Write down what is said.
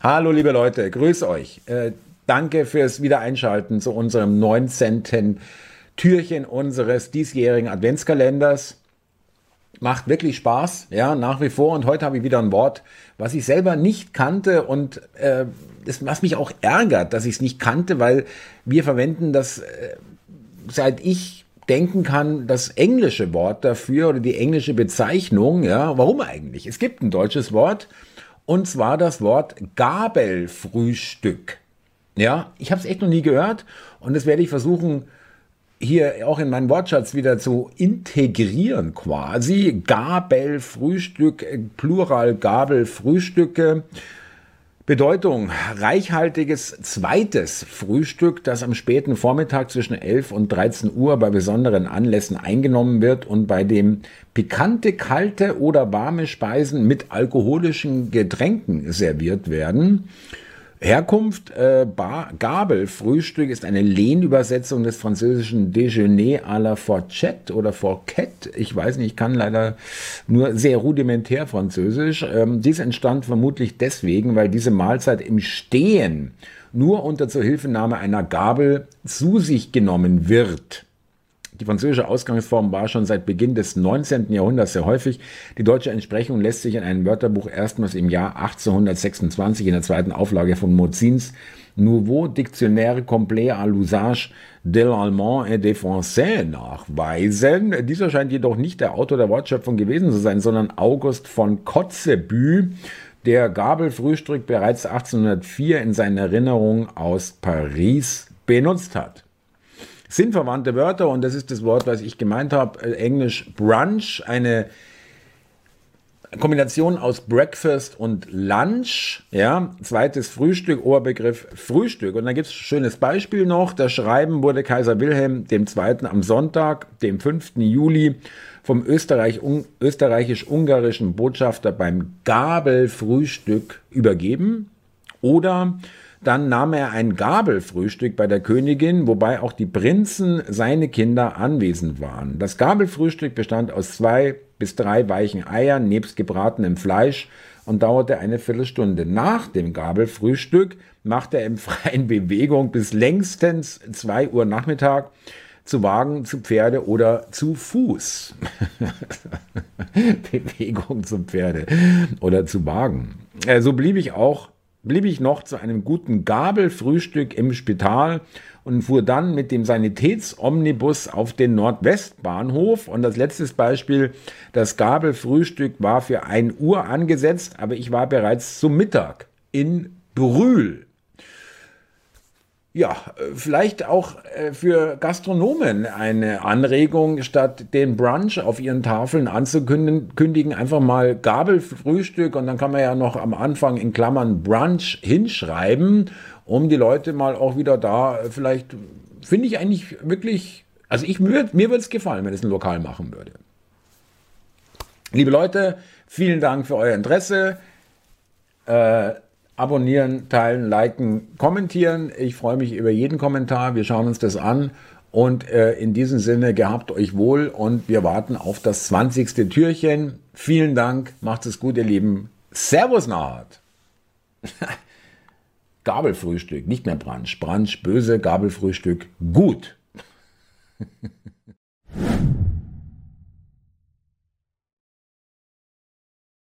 Hallo liebe Leute, grüß euch. Äh, danke fürs Wiedereinschalten zu unserem 19. Türchen unseres diesjährigen Adventskalenders. Macht wirklich Spaß, ja, nach wie vor. Und heute habe ich wieder ein Wort, was ich selber nicht kannte und äh, das, was mich auch ärgert, dass ich es nicht kannte, weil wir verwenden das, äh, seit ich denken kann, das englische Wort dafür oder die englische Bezeichnung. Ja, warum eigentlich? Es gibt ein deutsches Wort, und zwar das Wort Gabelfrühstück. Ja, ich habe es echt noch nie gehört und das werde ich versuchen hier auch in meinen Wortschatz wieder zu integrieren quasi. Gabelfrühstück, Plural Gabelfrühstücke. Bedeutung, reichhaltiges zweites Frühstück, das am späten Vormittag zwischen 11 und 13 Uhr bei besonderen Anlässen eingenommen wird und bei dem pikante, kalte oder warme Speisen mit alkoholischen Getränken serviert werden. Herkunft äh, Bar, Gabel, Frühstück ist eine Lehnübersetzung des französischen Déjeuner à la Fourchette oder Fourquette. Ich weiß nicht, ich kann leider nur sehr rudimentär Französisch. Ähm, dies entstand vermutlich deswegen, weil diese Mahlzeit im Stehen nur unter Zuhilfenahme einer Gabel zu sich genommen wird. Die französische Ausgangsform war schon seit Beginn des 19. Jahrhunderts sehr häufig. Die deutsche Entsprechung lässt sich in einem Wörterbuch erstmals im Jahr 1826 in der zweiten Auflage von Mozins Nouveau Dictionnaire complet à l'usage de l'allemand et des français nachweisen. Dieser scheint jedoch nicht der Autor der Wortschöpfung gewesen zu sein, sondern August von Kotzebue, der Gabelfrühstück bereits 1804 in seinen Erinnerungen aus Paris benutzt hat sind verwandte Wörter und das ist das Wort, was ich gemeint habe, äh, Englisch Brunch, eine Kombination aus Breakfast und Lunch, ja, zweites Frühstück, Oberbegriff Frühstück. Und dann gibt es ein schönes Beispiel noch, das Schreiben wurde Kaiser Wilhelm II. am Sonntag, dem 5. Juli, vom Österreich, un, österreichisch-ungarischen Botschafter beim Gabelfrühstück übergeben. Oder dann nahm er ein Gabelfrühstück bei der Königin, wobei auch die Prinzen, seine Kinder, anwesend waren. Das Gabelfrühstück bestand aus zwei bis drei weichen Eiern nebst gebratenem Fleisch und dauerte eine Viertelstunde. Nach dem Gabelfrühstück machte er im freien Bewegung bis längstens zwei Uhr Nachmittag zu Wagen, zu Pferde oder zu Fuß. Bewegung zu Pferde oder zu Wagen. Äh, so blieb ich auch blieb ich noch zu einem guten Gabelfrühstück im Spital und fuhr dann mit dem Sanitätsomnibus auf den Nordwestbahnhof. Und das letzte Beispiel, das Gabelfrühstück war für 1 Uhr angesetzt, aber ich war bereits zum Mittag in Brühl ja, vielleicht auch äh, für Gastronomen eine Anregung, statt den Brunch auf ihren Tafeln anzukündigen, einfach mal Gabelfrühstück und dann kann man ja noch am Anfang in Klammern Brunch hinschreiben, um die Leute mal auch wieder da, vielleicht finde ich eigentlich wirklich, also ich, mir, mir würde es gefallen, wenn es ein Lokal machen würde. Liebe Leute, vielen Dank für euer Interesse. Äh, abonnieren, teilen, liken, kommentieren. Ich freue mich über jeden Kommentar. Wir schauen uns das an. Und äh, in diesem Sinne, gehabt euch wohl und wir warten auf das 20. Türchen. Vielen Dank, macht es gut, ihr Lieben. Servus Naht. Gabelfrühstück, nicht mehr Brunch. Brunch böse, Gabelfrühstück gut.